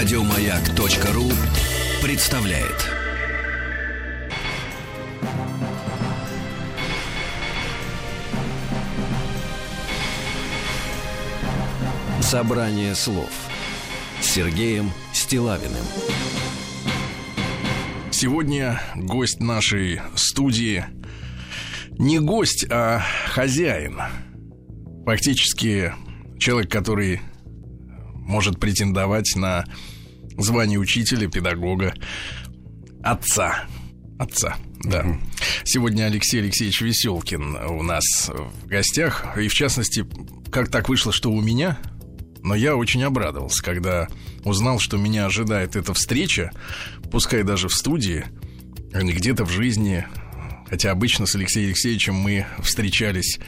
Радиомаяк.ру представляет. Собрание слов с Сергеем Стилавиным. Сегодня гость нашей студии не гость, а хозяин. Фактически человек, который может претендовать на звание учителя, педагога, отца. Отца, да. Сегодня Алексей Алексеевич Веселкин у нас в гостях. И в частности, как так вышло, что у меня, но я очень обрадовался, когда узнал, что меня ожидает эта встреча, пускай даже в студии, а не где-то в жизни. Хотя обычно с Алексеем Алексеевичем мы встречались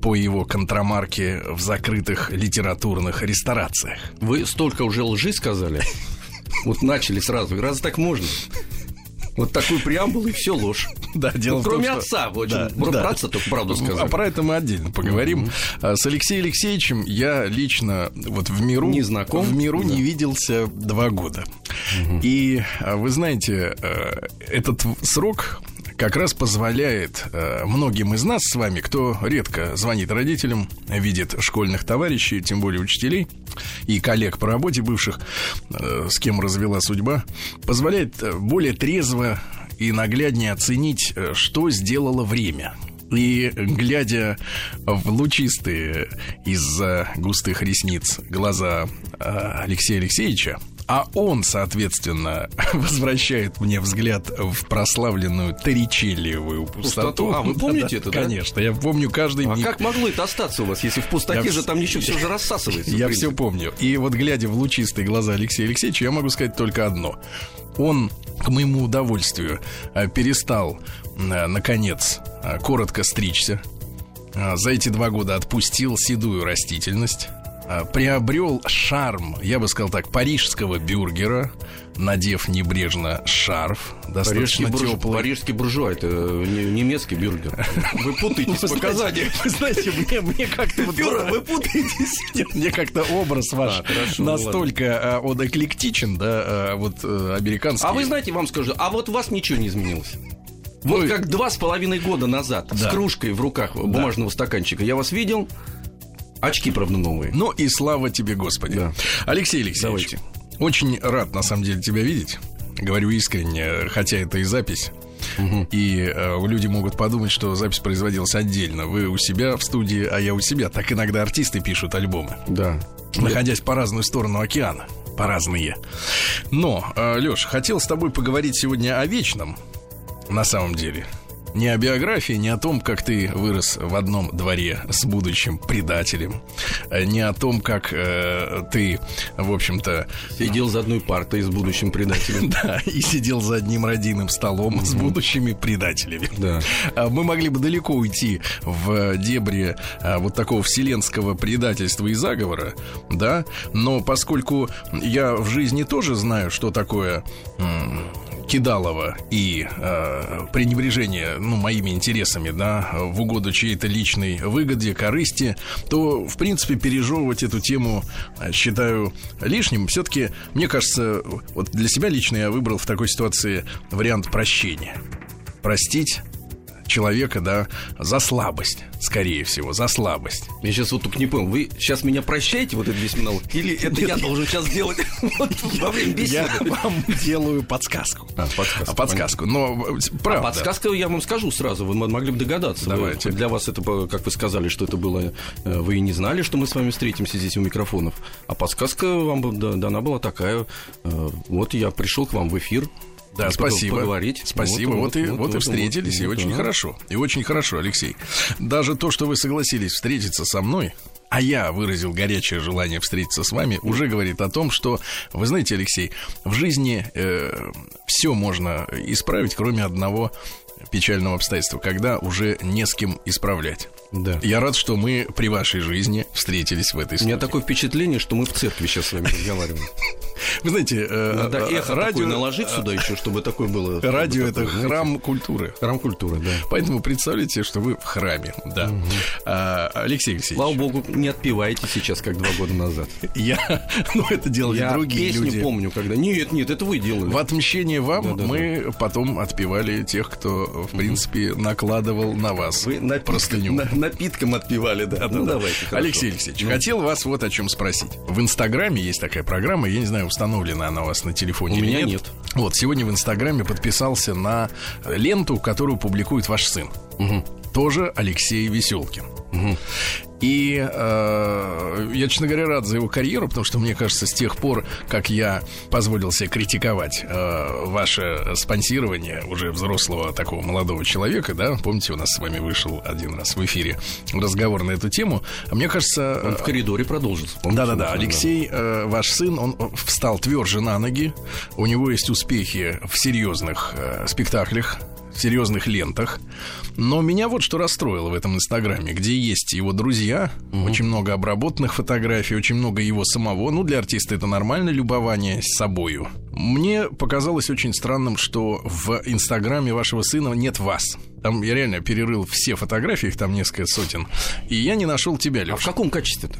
по его контрамарке в закрытых литературных ресторациях. Вы столько уже лжи сказали. Вот начали сразу. Раз так можно. Вот такую преамбулу и все ложь. Да, дело ну, в том, кроме что- отца, вот Да, про да. отца только правду А сказали. про это мы отдельно поговорим. А С Алексеем Алексеевичем я лично вот в миру Не знаком. в миру Да. не виделся два года. И а, вы знаете, э, этот срок как раз позволяет э, многим из нас с вами, кто редко звонит родителям, видит школьных товарищей, тем более учителей и коллег по работе бывших, э, с кем развела судьба, позволяет э, более трезво и нагляднее оценить, что сделало время. И глядя в лучистые из-за густых ресниц глаза Алексея Алексеевича, а он, соответственно, возвращает мне взгляд в прославленную Торричеллиевую пустоту. Пустоту. А, вы помните это, да? Конечно, я помню каждый А миг. как могло это остаться у вас, если в пустоте Я же там ничего все же рассасывается? Я все помню. И вот глядя в лучистые глаза Алексея Алексеевича, я могу сказать только одно. Он, к моему удовольствию, э, перестал, э, наконец, э, коротко стричься. Э, За эти два года отпустил седую растительность. Э, Приобрел шарм, я бы сказал так, парижского бюргера, надев небрежно шарф, Парижский, достаточно бурж... теплый. Парижский буржуа, это не- немецкий бюргер. Вы путаетесь показаниях. Вы знаете, мне, мне как-то... вот- вы путаетесь. Нет, мне как-то образ ваш А, хорошо, ну настолько а, он эклектичен, да, а, вот э, американский. А вы знаете, вам скажу, а вот у вас ничего не изменилось. Вот Ну, как два с половиной года назад Да. с кружкой в руках бумажного стаканчика я вас видел, очки, правда, новые. Ну и слава тебе, Господи. Да. Алексей Алексеевич, Давайте. очень рад, на самом деле, тебя видеть. Говорю искренне, хотя это и запись. И э, люди могут подумать, что запись производилась отдельно. Вы у себя в студии, а я у себя. Так иногда артисты пишут альбомы. Да. находясь по разную сторону океана. По разные. Но, Леш, хотел с тобой поговорить сегодня о вечном, на самом деле. Не о биографии, не о том, как ты вырос в одном дворе с будущим предателем, э, не о том, как э, ты, в общем-то, Сидел за одной партой с будущим предателем. да, и сидел за одним родийным столом с будущими предателями. Да. А Мы могли бы далеко уйти в дебри а, вот такого вселенского предательства и заговора, да, но поскольку я в жизни тоже знаю, что такое кидалово и э, пренебрежение ну, моими интересами, да, в угоду чьей-то личной выгоде, корысти, то, в принципе, пережевывать эту тему э, считаю лишним. Все-таки, мне кажется, вот для себя лично я выбрал в такой ситуации вариант прощения. Простить человека, да, за слабость, скорее всего, за слабость. Я сейчас вот только не понял, вы сейчас меня прощаете, вот этот весь монолог, или это я должен сейчас сделать вот во время Я беседы? вам делаю подсказку. А, подсказку, А. Но э, правда. Подсказка я вам скажу сразу, вы могли бы догадаться. Давайте. для вас это, по- как вы сказали, что это было... э, Вы и не знали, что мы с вами встретимся здесь у микрофонов. А подсказка вам дана была такая. э, Вот я пришел к вам в эфир. Да, и спасибо. Поговорить. Спасибо. Вот, и, вот, и встретились, и вот, очень да. хорошо. И очень хорошо, Алексей. Даже то, что вы согласились встретиться со мной, а я выразил горячее желание встретиться с вами, уже говорит о том, что, вы знаете, Алексей, в жизни все можно исправить, кроме одного печального обстоятельства, когда уже не с кем исправлять. Да. Я рад, что мы при вашей жизни встретились в этой У студии. меня такое впечатление, что мы в церкви сейчас с вами разговариваем. Вы знаете, э, Надо э, эхо такое наложить сюда еще, чтобы такое было. радио это храм культуры. Храм культуры, да. Поэтому представляете, что вы в храме, да. А, Алексей Алексеевич, Слава богу, не отпеваете сейчас, как два года назад. я, ну это делали Я другие люди. помню, когда... Нет, нет, это вы делали. В отмщение вам мы потом отпевали тех, кто, в принципе, накладывал на вас простыню. На- напитком отпевали, да. Ну, давайте. хорошо. Алексей Алексеевич, Ну, хотел вас вот о чем спросить. В Инстаграме есть такая программа, я не знаю, установлена она у вас на телефоне У или меня нет. нет. Вот, сегодня в Инстаграме подписался на ленту, которую публикует ваш сын. Мгм. Тоже Алексей Веселкин. Мгм. И э, я, честно говоря, рад за его карьеру, потому что мне кажется, с тех пор, как я позволил себе критиковать э, ваше спонсирование уже взрослого такого молодого человека, да, помните, у нас с вами вышел один раз в эфире разговор на эту тему, а мне кажется... Он э, в коридоре продолжится. да-да-да, Да. Алексей, э, ваш сын, он э, встал тверже на ноги. У него есть успехи в серьезных э, спектаклях, серьезных лентах. Но меня вот что расстроило в этом инстаграме, где есть его друзья, очень много обработанных фотографий, очень много его самого. Ну, для артиста это нормально, любование с собою. Мне показалось очень странным, что в инстаграме вашего сына нет вас. Там я реально перерыл все фотографии, их там несколько сотен, и я не нашел тебя, А в Леша. каком качестве-то?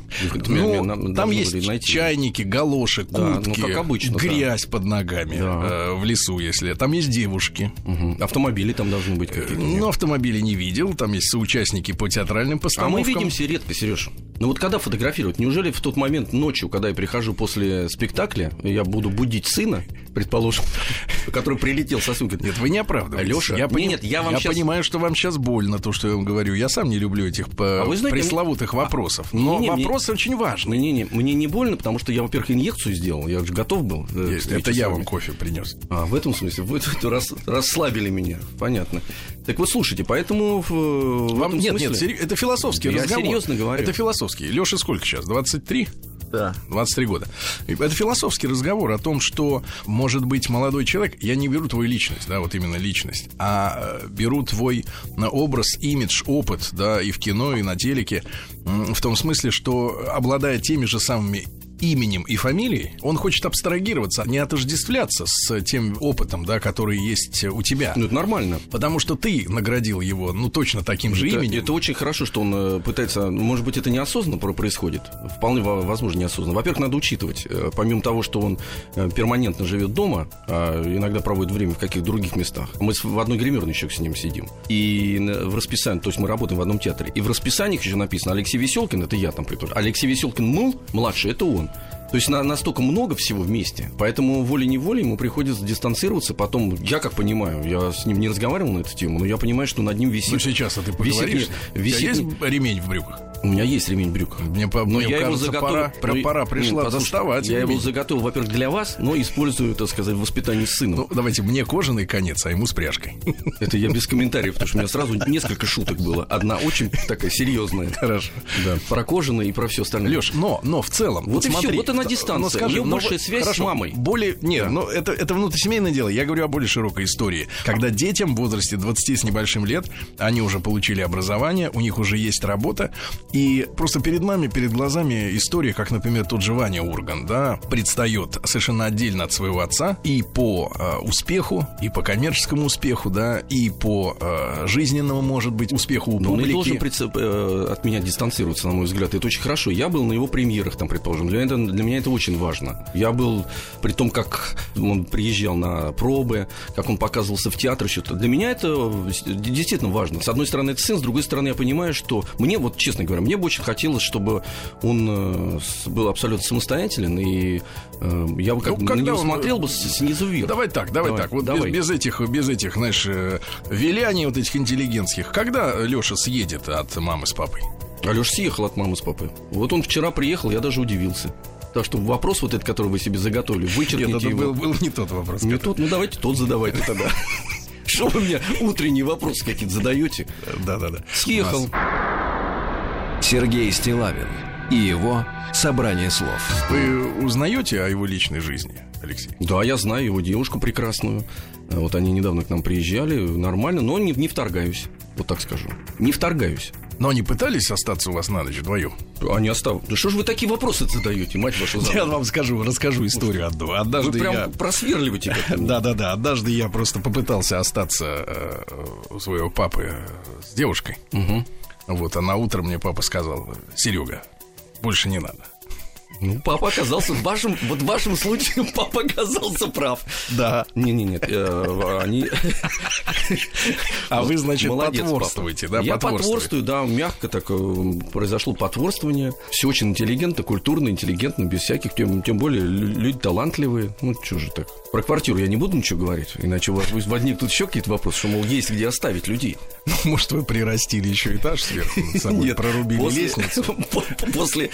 Ну, там есть найти. чайники, галоши, Да, ну, куртки, как обычно, да. грязь под ногами Да. э, в лесу, если. Там есть девушки. Мгм. Автомобили там должны быть какие-то. Но автомобили не видел. Там есть соучастники по театральным А мы постановкам. видимся редко, Сереж. Ну вот когда фотографировать? Неужели в тот момент ночью, когда я прихожу после спектакля, я буду будить сына, предположим, который прилетел со сумкой? Нет, вы не оправдываетесь. Лёша, я, нет, я вам щас- понимаю, что вам сейчас больно, то, что я вам говорю. Я сам не люблю этих по- А вы знаете, пресловутых вопросов. Но не-не, мне- вопросы очень важны. Не, не, мне не больно, потому что я, во-первых, инъекцию сделал, я же готов был. э, к Это я вам кофе принес. А, в этом смысле, вы тут рас- расслабили меня, понятно. Так вот, слушайте, поэтому в, в Вам этом нет, смысле... нет, сери- это философский Я разговор. серьезно говорю. Это философский. Леша сколько сейчас? 23? Да. 23 года. Это философский разговор о том, что, может быть, молодой человек, я не беру твою личность, да, вот именно личность, а э, беру твой э, образ, имидж, опыт, да, и в кино, и на телеке, в том смысле, что, обладая теми же самыми именем и фамилией, он хочет абстрагироваться, не отождествляться с тем опытом, да, который есть у тебя. Ну, это нормально. Потому что ты наградил его, ну, точно таким же это, именем. это очень хорошо, что он э, пытается... ну, Может быть, это неосознанно про- происходит. Вполне во- возможно, неосознанно. Во-первых, надо учитывать, э, помимо того, что он э, перманентно живет дома, а иногда проводит время в каких-то других местах. Мы в одной гримерной еще с ним сидим. И в расписании, то есть мы работаем в одном театре, и в расписаниях еще написано Алексей Веселкин, это я там предположим. Алексей Веселкин мыл, младший, это он. То есть на- настолько много всего вместе, поэтому волей-неволей ему приходится дистанцироваться. Потом, я как понимаю, я с ним не разговаривал на эту тему, но я понимаю, что над ним висит... Ну, сейчас а ты висит поговоришь. У тебя висит есть не- ремень в брюках? У меня есть ремень брюк. Мне, по, Но мне я его кажется, заготовил. пора, пора, ну, пора пришла послушайте, доставать. Я его заготовил, во-первых, для вас, но использую, так сказать, в воспитании сына. Ну, давайте, мне кожаный конец, а ему с пряжкой. Это я без комментариев, потому что у меня сразу несколько шуток было. Одна очень такая серьезная. Хорошо. Да. Про кожаное и про все остальное. Леш, но, но в целом, Вот и всё, смотри, вот она ну, дистанция. скажи, У ну, большая вот- связь с хорошо, мамой. Более, нет, ну это, это внутрисемейное дело. Я говорю о более широкой истории. Когда детям в возрасте 20 с небольшим лет, они уже получили образование, у них уже есть работа, и просто перед нами, перед глазами история, как, например, тот же Ваня Урган, да, предстает совершенно отдельно от своего отца и по э, успеху, и по коммерческому успеху, да, и по э, жизненному, может быть, успеху у Но он не публики. должен прицеп- э, от меня дистанцироваться, на мой взгляд. Это очень хорошо. Я был на его премьерах, там, предположим. Для, это- для меня это очень важно. Я был, при том, как он приезжал на пробы, как он показывался в театре, что-то. Для меня это действительно важно. С одной стороны, это сын, с другой стороны, я понимаю, что мне, вот честно говоря, мне бы очень хотелось, чтобы он э, был абсолютно самостоятелен, и э, я бы как Ну, на него он- смотрел бы снизу вверх. Давай так, давай, Давай, так. Вот давай. Без, без этих, без этих, знаешь, э, виляний вот этих интеллигентских. Когда Леша съедет от мамы с папой? Алеш съехал от мамы с папой. Вот он вчера приехал, я даже удивился. Так что вопрос вот этот, который вы себе заготовили, вычеркните Нет, это его. был, был не тот вопрос. Не тот, ну давайте тот задавайте тогда. Что вы мне утренние вопросы какие-то задаете? Да-да-да. Съехал. Сергей Стилавин и его «Собрание слов». Вы узнаете о его личной жизни? Алексей? Да, я знаю его девушку прекрасную. Вот они недавно к нам приезжали, нормально, но не, не вторгаюсь. Вот так скажу. Не вторгаюсь. Но они пытались остаться у вас на ночь вдвоем? Они оставят. Да что ж вы такие вопросы задаете, мать вашу за Я вам скажу, расскажу историю одну. Вы Однажды прям я... просверливаете. Да-да-да, однажды я просто попытался остаться э, у своего папы с девушкой. Вот, а на утро мне папа сказал, Серега, больше не надо. Ну, папа оказался в вашем, вот в вашем случае папа оказался прав. Да. Не-не, нет, э, они... А вы, значит, Молодец, потворствуете, папа. да? Я потворствую, да, мягко так э, произошло потворствование. Все очень интеллигентно, культурно, интеллигентно, без всяких, тем, тем более лю- люди талантливые. Ну, что же так. Про квартиру я не буду ничего говорить, иначе у вас возникнут еще какие-то вопросы, что, мол, есть где оставить людей. Ну, может, вы прирастили еще этаж сверху собой, прорубили лестницу. по- После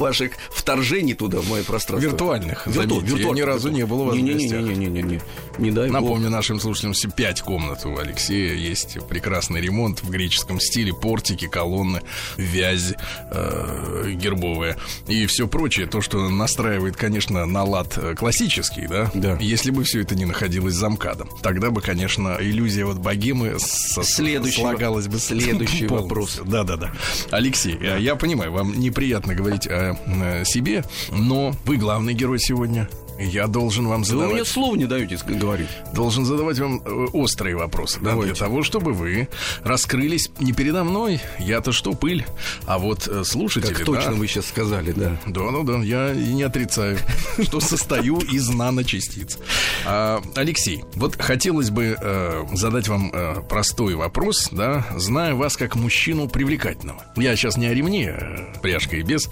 ваших вторжений туда, в мое пространство. Виртуальных, Вирту- заметьте, я ни разу не был у вас. Не-не-не-не-не-не. Не дай бог. Напомню нашим слушателям, все пять комнат у Алексея. Есть прекрасный ремонт в греческом стиле, портики, колонны, вязь э, гербовая и все прочее. То, что настраивает, конечно, на лад э, классический, да? Да. Если бы все это не находилось за МКАДом. Тогда бы, конечно, иллюзия вот богемы Следующий слагалась бы следующий вопрос. Да-да-да. Алексей, э, я понимаю, вам неприятно говорить о э, себе, но вы главный герой сегодня. Я должен вам Да вы задавать мне слова не даете говорить. должен задавать вам э, острые вопросы, да, Давайте. для того, чтобы вы раскрылись не передо мной, я-то что, пыль, а вот э, слушатели, Как да. точно вы сейчас сказали, да. Да, ну да, я и не отрицаю, что состою из наночастиц. А, Алексей, вот хотелось бы э, задать вам простой вопрос, да, зная вас как мужчину привлекательного. Я сейчас не о ремне, э, пряжка и без.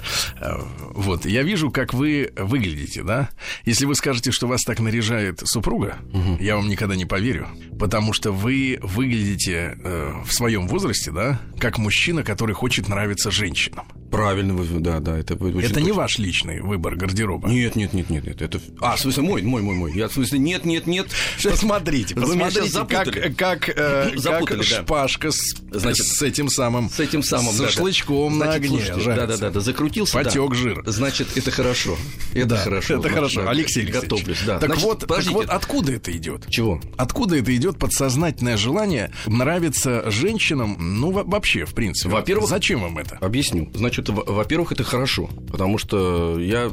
Вот, я вижу, как вы выглядите, да. Если вы скажете, что вас так наряжает супруга, я вам никогда не поверю, потому что вы выглядите э, в своем возрасте, да, как мужчина, который хочет нравиться женщинам. Правильно вы, да, да, это очень Это не ваш личный выбор гардероба. Нет, нет, нет, нет, нет, это... А, в смысле, мой, мой, мой, мой. Я, в смысле, нет, нет, нет. Посмотрите, Вы меня посмотрите, сейчас запутали. как, как, э, Ну, запутали, как да. шпажка с, Значит, с этим самым... С этим самым, С да, да. на огне слушайте. Да, да, да, да, закрутился. Потек да. жир. Значит, это хорошо. Это Да, хорошо. Это хорошо. Алексей Алексеевич. Готовлюсь, да. Так, Значит, вот, так вот, откуда это идет? Чего? Откуда это идет подсознательное желание нравиться женщинам, ну, во- вообще, в принципе? Во-первых- Зачем вам это? Объясню. Значит, во- во-первых, это хорошо, потому что я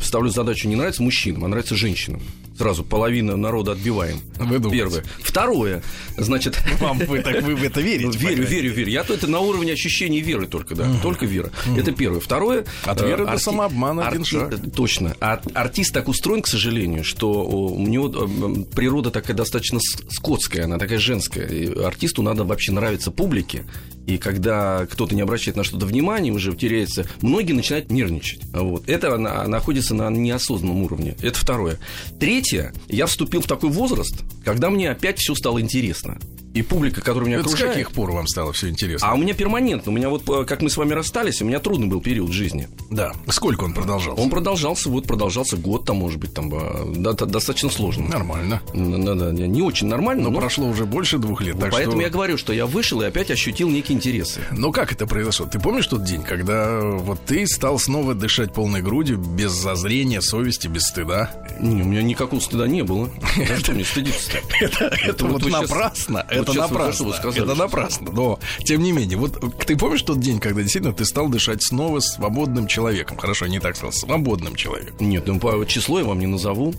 ставлю задачу не нравится мужчинам, а нравится женщинам. Сразу половина народа отбиваем. Вы думаете? Первое. Второе, значит... Вам вы, так, вы в это верите? Ну, по верю, верю, верю. Я то это на уровне ощущения веры только, да. Только вера. Это первое. Второе. От э, веры до арти- самообмана один шаг. Точно. А артист так устроен, к сожалению, что у него э, природа такая достаточно скотская, она такая женская. И артисту надо вообще нравиться публике. И когда кто-то не обращает на что-то внимания, уже теряется, многие начинают нервничать. Вот. Это на- находится на неосознанном уровне. Это второе. Третье. Я вступил в такой возраст, когда мне опять все стало интересно. И публика, которая меня Это с окружает... каких пор вам стало все интересно? А у меня перманентно. У меня вот, э, как мы с вами расстались, у меня трудный был период жизни. Да. Сколько он продолжался? Он продолжался, вот продолжался год, там, может быть, там, э, да, достаточно сложно. Нормально. Да, да, не очень нормально, Но но, прошло уже больше двух лет, так поэтому что... я говорю, что я вышел и опять ощутил некие интересы. Но как это произошло? Ты помнишь тот день, когда э, вот ты стал снова дышать полной грудью, без зазрения, совести, без стыда? Не, у меня никакого стыда не было. За что мне стыдиться-то? Это, это вот, напрасно, это напрасно, вы сказали это напрасно. Но, тем не менее, вот ты помнишь тот день, когда действительно ты стал дышать снова свободным человеком? Хорошо, не так сказал, свободным человеком. Нет, ну, по- число я вам не назову.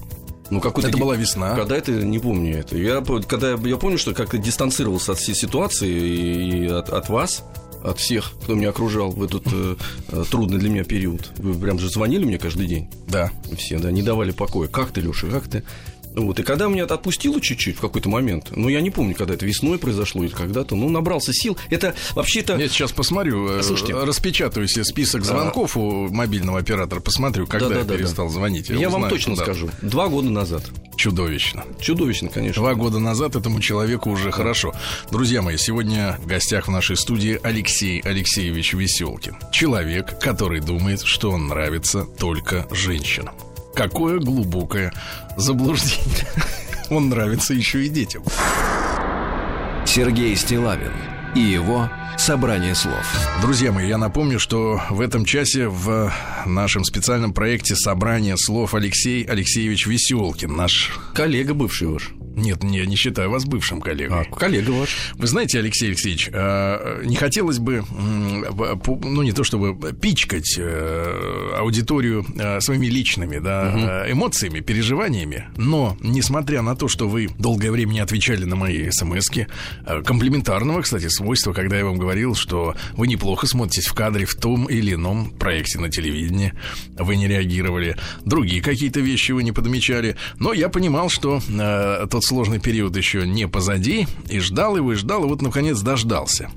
Ну, какой-то Это была весна. Когда это, не помню это. Я, когда я, я помню, что как-то дистанцировался от всей ситуации и, и от, от вас, от всех, кто меня окружал в этот э, э, трудный для меня период. Вы прям же звонили мне каждый день. Да. Все, да, не давали покоя. Как ты, Леша, как ты? Вот, и когда меня это отпустило чуть-чуть в какой-то момент, ну, я не помню, когда это весной произошло или когда-то, ну, набрался сил. Это вообще-то... Я сейчас посмотрю, э, Слушайте. распечатаю себе список звонков у мобильного оператора, посмотрю, когда я Да-да-да-да. перестал звонить. Я, вам узнаю, точно куда. скажу. Два года назад. Чудовищно. Чудовищно, конечно. Два года назад этому человеку уже хорошо. Друзья мои, сегодня в гостях в нашей студии Алексей Алексеевич Веселкин. Человек, который думает, что он нравится только женщинам. Какое глубокое заблуждение. Он нравится еще и детям. Сергей Стилавин и его собрание слов. Друзья мои, я напомню, что в этом часе в нашем специальном проекте «Собрание слов» Алексей Алексеевич Веселкин, наш... Коллега бывший ваш. Нет, не, не считаю вас бывшим коллегой. А, коллега ваш. Вы знаете, Алексей Алексеевич, э, не хотелось бы, ну, не то чтобы пичкать э, аудиторию э, своими личными да, эмоциями, переживаниями, но, несмотря на то, что вы долгое время не отвечали на мои смс комплиментарного, кстати, свойства, когда я вам говорил, что вы неплохо смотритесь в кадре в том или ином проекте на телевидении, вы не реагировали, другие какие-то вещи вы не подмечали, но я понимал, что тот тот сложный период еще не позади, и ждал его, и ждал, и вот, наконец, дождался.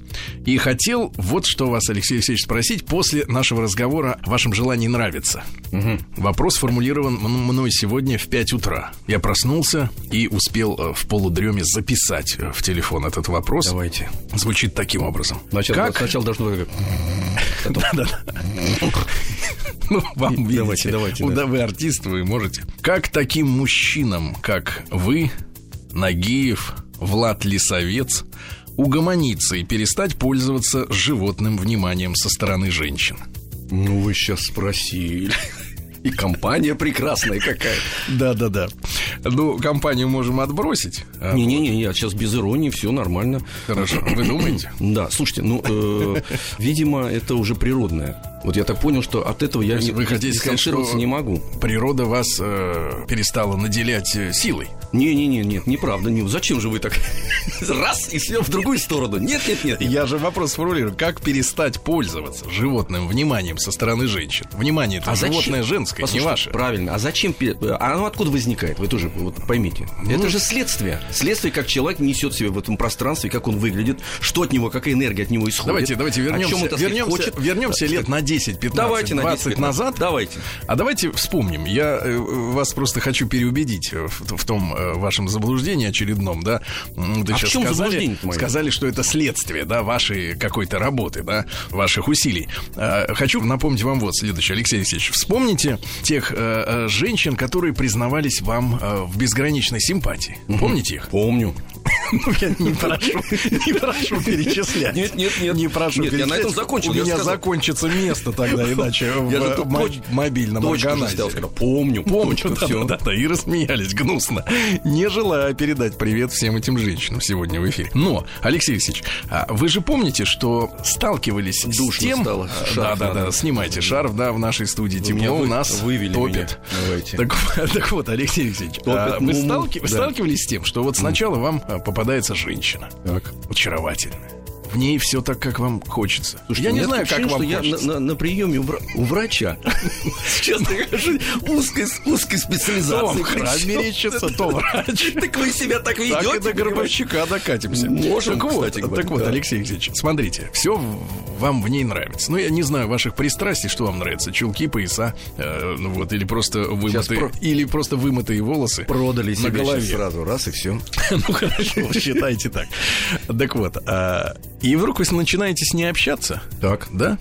И хотел вот что вас, Алексей Алексеевич, спросить после нашего разговора о вашем желании нравиться. Угу. Вопрос формулирован мной сегодня в 5 утра. Я проснулся и успел э, в полудреме записать э, в телефон этот вопрос. Давайте. Звучит таким образом. Сначала, как? сначала должно... Да-да-да. Ну, вам видите. Давайте, давайте. Куда вы артист, вы можете. Как таким мужчинам, как вы, Нагиев, Влад Лисовец угомониться и перестать пользоваться животным вниманием со стороны женщин? Ну, вы сейчас спросили. И компания прекрасная какая. Да-да-да. Ну, компанию можем отбросить. А Не-не-не, я сейчас без иронии, все нормально. Хорошо. Вы думаете? Да, слушайте, ну, э, видимо, это уже природное. Вот я так понял, что от этого я не, вы хотите сказать, что не могу. Природа вас э, перестала наделять э, силой. Не-не-не, нет, неправда. Не, зачем же вы так раз и все в другую сторону? Нет, нет, нет. Я же вопрос сформулирую. Как перестать пользоваться животным вниманием со стороны женщин? Внимание это а животное зачем? женское, Послушайте, не ваше. Правильно. А зачем? А оно откуда возникает? Вы тоже вот поймите. Ну, это же следствие. Следствие, как человек несет себя в этом пространстве, как он выглядит, что от него, какая энергия от него исходит. Давайте, давайте вернемся, вернемся, хочет. вернемся лет на 10, 15, давайте 20 назад. Давайте. А давайте вспомним. Я э, вас просто хочу переубедить в, в том э, вашем заблуждении очередном, да. Вы а сейчас в чем сказали, сказали, что это следствие, да, вашей какой-то работы, да, ваших усилий. А, хочу напомнить вам вот следующее, Алексей Алексеевич. Вспомните тех э, женщин, которые признавались вам в безграничной симпатии. Помните их? Помню. Ну, я не прошу, не прошу перечислять. Нет, нет, нет. Не прошу нет. Я на этом закончил. У меня закончится место тогда, иначе в мобильном органайзе. Помню, помню, все. Да, да, и рассмеялись гнусно. Не желаю передать привет всем этим женщинам сегодня в эфире. Но, Алексей Алексеевич, а вы же помните, что сталкивались с тем... Стало. Да, да, да, снимайте шарф, да, в нашей студии тепло у нас вывели топит. Так, вот, Алексей Алексеевич, а вы сталкивались с тем, что вот сначала вам попадается женщина. Так. Очаровательная в ней все так, как вам хочется. Слушайте, я не знаю, как вам я на, на, на приеме у, врача. Честно говоря, узкой, узкой специализации. То мерещится, то врач. Так вы себя так ведете. Так и до Горбачука докатимся. Можем, так вот, так вот, Алексей Алексеевич, смотрите, все вам в ней нравится. Ну, я не знаю ваших пристрастий, что вам нравится. Чулки, пояса, э, ну вот, или просто вымытые, или просто вымытые волосы. Продали себе на голове. сразу, раз и все. Ну, хорошо, считайте так. Так вот, а, и вдруг вы начинаете с ней общаться. Так. Да?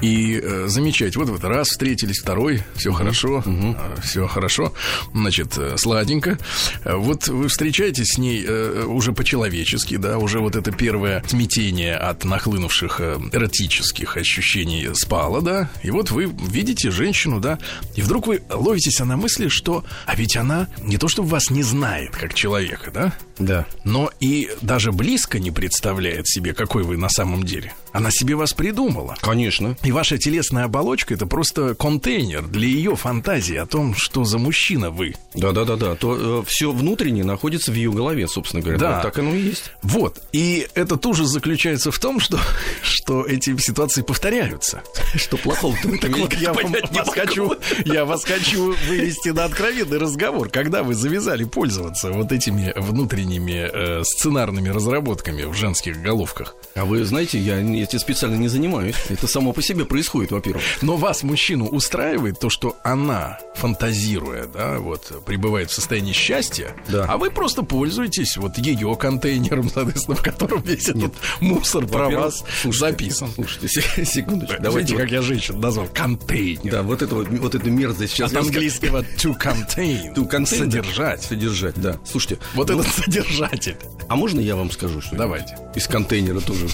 и э, замечать. Вот вот раз встретились, второй, все угу. хорошо, угу. э, все хорошо, значит, э, сладенько. Вот вы встречаетесь с ней э, уже по-человечески, да, уже вот это первое смятение от нахлынувших э, эротических ощущений спало, да, и вот вы видите женщину, да, и вдруг вы ловитесь на мысли, что, а ведь она не то, что вас не знает как человека, да, да, но и даже близко не представляет себе, какой вы на самом деле. Она себе вас придумала. Конечно. И ваша телесная оболочка это просто контейнер для ее фантазии о том, что за мужчина вы. Да, да, да, да. То э, все внутреннее находится в ее голове, собственно говоря. Да. Вот так оно и есть. Вот. И этот ужас заключается в том, что, что эти ситуации повторяются. Что плохого Так вот, я вас хочу, я вас хочу вывести на откровенный разговор. Когда вы завязали пользоваться вот этими внутренними э, сценарными разработками в женских головках? А вы знаете, я этим специально не занимаюсь. Это само по себе происходит, во-первых. Но вас, мужчину, устраивает то, что она, фантазируя, да, вот, пребывает в состоянии счастья, да. а вы просто пользуетесь вот ее контейнером, соответственно, в котором весь этот Нет. мусор про вас слушайте, записан. Слушайте, секундочку. Давайте, как я женщин назвал, контейнер. Да, вот это вот, вот эту мерзость сейчас. От английского to contain. To contain. Содержать. Содержать, да. Слушайте. Вот ну, этот держатель. А можно я вам скажу, что Давайте. из контейнера тоже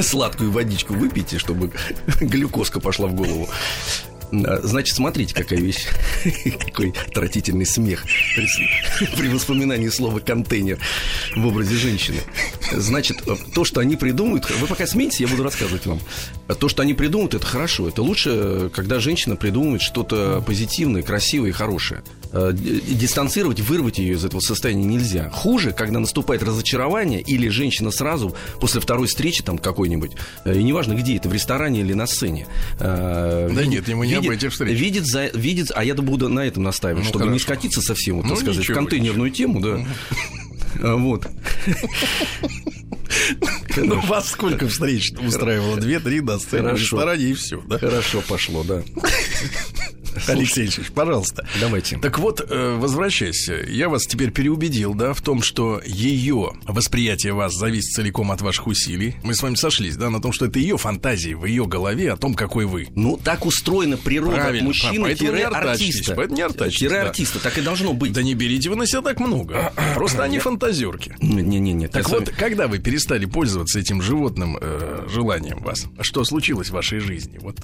сладкую водичку выпейте, чтобы глюкозка пошла в голову. Значит, смотрите, какая вещь. Какой тратительный смех при, при воспоминании слова контейнер в образе женщины. Значит, то, что они придумают, вы пока смеетесь, я буду рассказывать вам. То, что они придумают, это хорошо. Это лучше, когда женщина придумывает что-то позитивное, красивое и хорошее. Э, Дистанцировать, вырвать ее из этого состояния нельзя. Хуже, когда наступает разочарование, или женщина сразу после второй встречи там какой-нибудь, э, и неважно где это, в ресторане или на сцене. э, Да видит- нет, ему не об этих встречах. Видит, за, видит, а я буду на этом настаивать, Ну, чтобы не хорошо. скатиться совсем, вот, так Ну, сказать, в ничего, контейнерную тему, да. А, Вот. Ну, вас сколько встреч устраивало? Две-три на сцене в ресторане и все, да? Хорошо пошло, да. Алексей Алексеевич, пожалуйста. Давайте. Так вот, э, возвращайся. Я вас теперь переубедил, да, в том, что ее восприятие вас зависит целиком от ваших усилий. Мы с вами сошлись, да, на том, что это ее фантазии в ее голове о том, какой вы. Ну, так устроена природа Правильно, мужчины артачьтесь, артиста. поэтому не артачьтесь, Тире артиста, так и должно быть. Да не берите вы на себя так много. Просто они фантазерки. Не-не-не. Так вот, когда вы перестали пользоваться этим животным э, желанием вас, что случилось в вашей жизни? Вот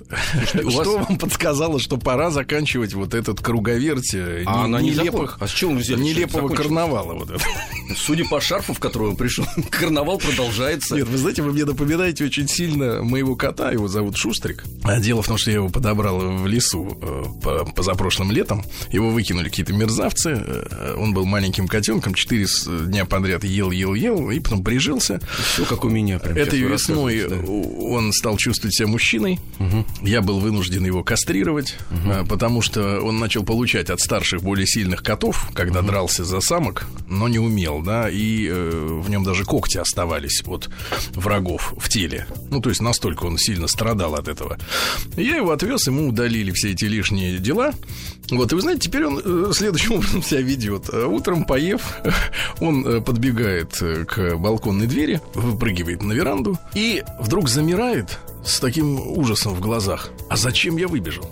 что вам подсказало, что пора заканчивать вот этот круговерть э, А не- не нелепых, закон- А с вы взяли, нелепого карнавала вот? Судя по шарфу, в который он пришел, карнавал продолжается. Нет, вы знаете, вы мне напоминаете очень сильно моего кота, его зовут Шустрик. А дело в том, что я его подобрал в лесу э, по- позапрошлым летом. Его выкинули какие-то мерзавцы. Э, Он был маленьким котенком, четыре с- дня подряд ел, ел, ел, и потом прижился. Все как у меня. прям Этой весной да. он стал чувствовать себя мужчиной. Я был вынужден его кастрировать, а, потому что он начал получать от старших более сильных котов, когда дрался за самок, но не умел, да, и э, в нем даже когти оставались от врагов в теле. Ну, то есть настолько он сильно страдал от этого. Я его отвез, ему удалили все эти лишние дела. Вот, и вы знаете, теперь он э, следующим образом себя ведет. Э, Утром, поев, он э, подбегает э, к балконной двери, выпрыгивает на веранду и вдруг замирает с таким ужасом в глазах. А зачем я выбежал?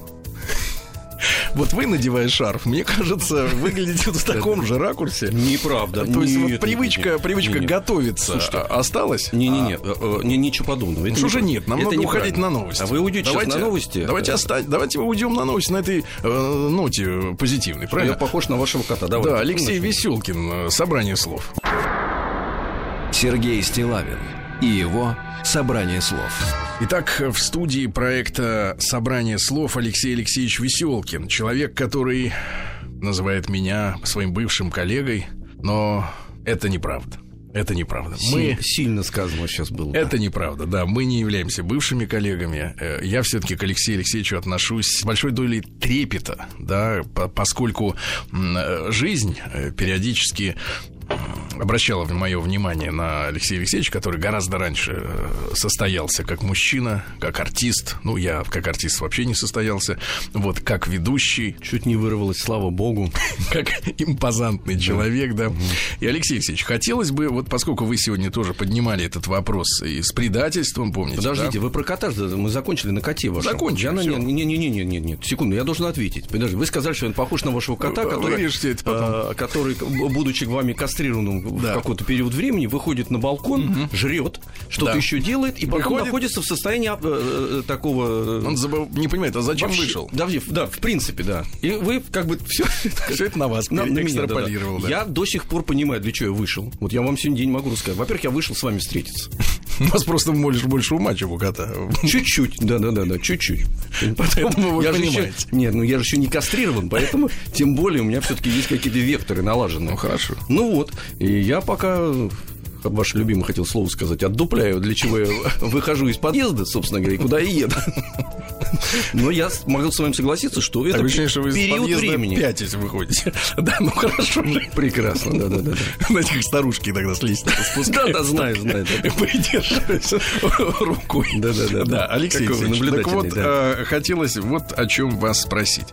Вот вы, надевая шарф, мне кажется, выглядите вот в таком же ракурсе. Неправда. То есть вот привычка, привычка готовиться а, осталась? Не-не-не, не- ничего подобного. Это Что же нет, нам надо уходить на новости. А вы уйдете сейчас на новости? Давайте, Э, оста- давайте мы уйдем на новости на этой э, ноте позитивной, правильно? Я похож на вашего кота. Давайте. да, Алексей. Веселкин, э, собрание слов. Сергей Стилавин и его «Собрание слов». Итак, в студии проекта «Собрание слов» Алексей Алексеевич Веселкин. Человек, который называет меня своим бывшим коллегой, но это неправда. Это неправда. Мы... Си- Сильно сказано сейчас было. Это неправда, да. Мы не являемся бывшими коллегами. Э, Я все-таки к Алексею Алексеевичу отношусь с большой долей трепета, да, по- поскольку э, жизнь э, периодически обращала мое внимание на Алексея Алексеевича, который гораздо раньше э, состоялся как мужчина, как артист. Ну, я как артист вообще не состоялся. Вот, как ведущий, Чуть не вырвалось, слава богу. как импозантный человек, да. И, Алексей Алексеевич, хотелось бы, вот поскольку вы сегодня тоже поднимали этот вопрос и с предательством, помните, Подождите, вы про кота мы закончили на коте вашем. Закончили, Я на- всё. не, не, не, не, не, не, нет, секунду, я должен ответить. Подожди, вы сказали, что он похож на вашего кота, Вы- который, э, который, будучи вами кастрированным Да. в какой-то период времени, выходит на балкон, жрет, что-то Да. еще делает, и потом Выходит- находится в состоянии э, э, такого. э, Он забыл, не понимает, а зачем вообще- вышел? Да, в- да, в принципе, да. И вы как бы все Все это на вас на, на меня, да, да. экстраполировал, да. Я до сих пор понимаю, для чего я вышел. Вот я вам сегодня день могу рассказать. Во-первых, я вышел с вами встретиться. У вас просто больше, больше ума, чем у кота. Чуть-чуть, да-да-да, чуть-чуть. Поэтому вы я еще, понимаете. нет, ну я же еще не кастрирован, поэтому тем более у меня все-таки есть какие-то векторы налаженные. Ну, хорошо. Ну вот, и я пока ваше любимое хотел слово сказать, отдупляю, для чего я выхожу из подъезда, собственно говоря, и куда я еду. Но я с- могу с вами согласиться, что это ощущение, что вы из период времени. пятясь выходите. Да, ну хорошо. Прекрасно, да-да-да. Знаете, как старушки тогда с лестницы спускаются. Да-да, знаю, знаю. да. Придерживаясь рукой. Да-да-да. Да, Алексей так вот, э, хотелось вот о чем вас спросить.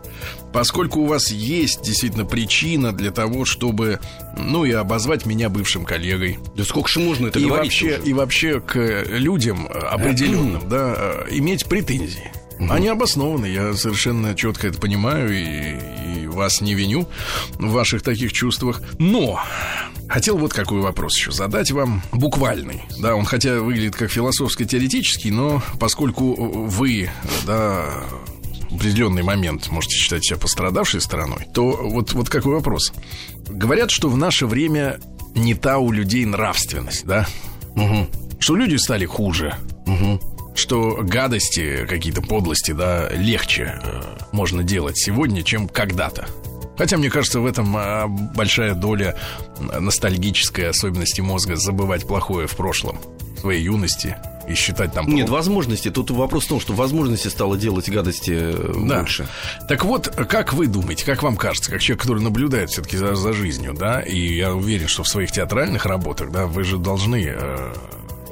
Поскольку у вас есть действительно причина для того, чтобы, ну, и обозвать меня бывшим коллегой, Да сколько же можно это и говорить вообще, и вообще к людям определенным, да, э, иметь претензии. Они обоснованы, я совершенно четко это понимаю и, и вас не виню в ваших таких чувствах. Но Хотел вот какой вопрос еще задать вам, буквальный. Да, он хотя выглядит как философско-теоретический, но поскольку вы, да, в определенный момент можете считать себя пострадавшей стороной, то вот, вот какой вопрос. Говорят, что в наше время не та у людей нравственность, да? Угу. Что люди стали хуже. Угу. Что гадости, какие-то подлости, да, легче э, можно делать сегодня, чем когда-то. Хотя, мне кажется, в этом а, большая доля ностальгической особенности мозга забывать плохое в прошлом, в своей юности и считать там... Нет, возможности. Тут вопрос в том, что возможности стало делать гадости э, да. больше. Так вот, как вы думаете, как вам кажется, как человек, который наблюдает все-таки за, за жизнью, да, и я уверен, что в своих театральных работах, да, вы же должны э,